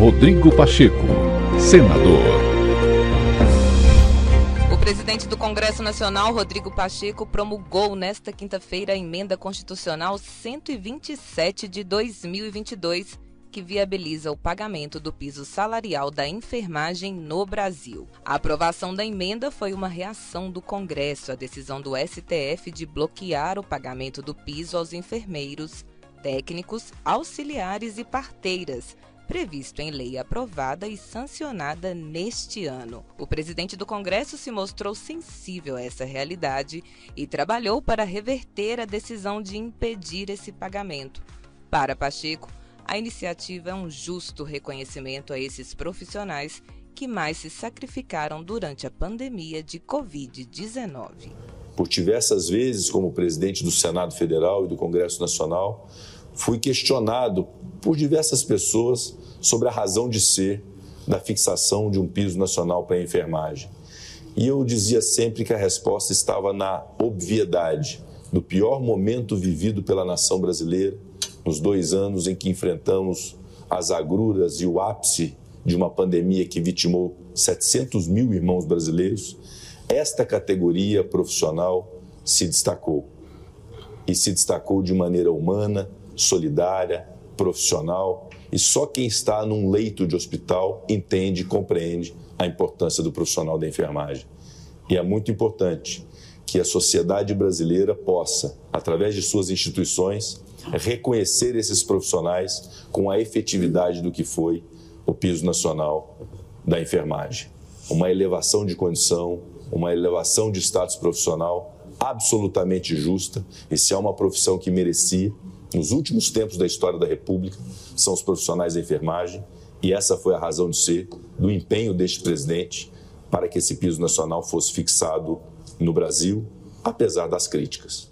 Rodrigo Pacheco, senador. O presidente do Congresso Nacional, Rodrigo Pacheco, promulgou nesta quinta-feira a emenda constitucional 127 de 2022 que viabiliza o pagamento do piso salarial da enfermagem no Brasil. A aprovação da emenda foi uma reação do Congresso à decisão do STF de bloquear o pagamento do piso aos enfermeiros, técnicos, auxiliares e parteiras previsto em lei aprovada e sancionada neste ano. O presidente do Congresso se mostrou sensível a essa realidade e trabalhou para reverter a decisão de impedir esse pagamento. Para Pacheco, a iniciativa é um justo reconhecimento a esses profissionais que mais se sacrificaram durante a pandemia de Covid-19. Por diversas vezes, como presidente do Senado Federal e do Congresso Nacional, fui questionado por diversas pessoas sobre a razão de ser da fixação de um piso nacional para a enfermagem. E eu dizia sempre que a resposta estava na obviedade do pior momento vivido pela nação brasileira, nos dois anos em que enfrentamos as agruras e o ápice de uma pandemia que vitimou 700 mil irmãos brasileiros, esta categoria profissional se destacou. E se destacou de maneira humana, solidária, profissional, e só quem está num leito de hospital entende e compreende a importância do profissional da enfermagem. E é muito importante que a sociedade brasileira possa, através de suas instituições, reconhecer esses profissionais com a efetividade do que foi o piso nacional da enfermagem. Uma elevação de condição, uma elevação de status profissional absolutamente justa. E se há uma profissão que merecia, nos últimos tempos da história da República, são os profissionais da enfermagem. E essa foi a razão de ser do empenho deste presidente para que esse piso nacional fosse fixado no Brasil, apesar das críticas.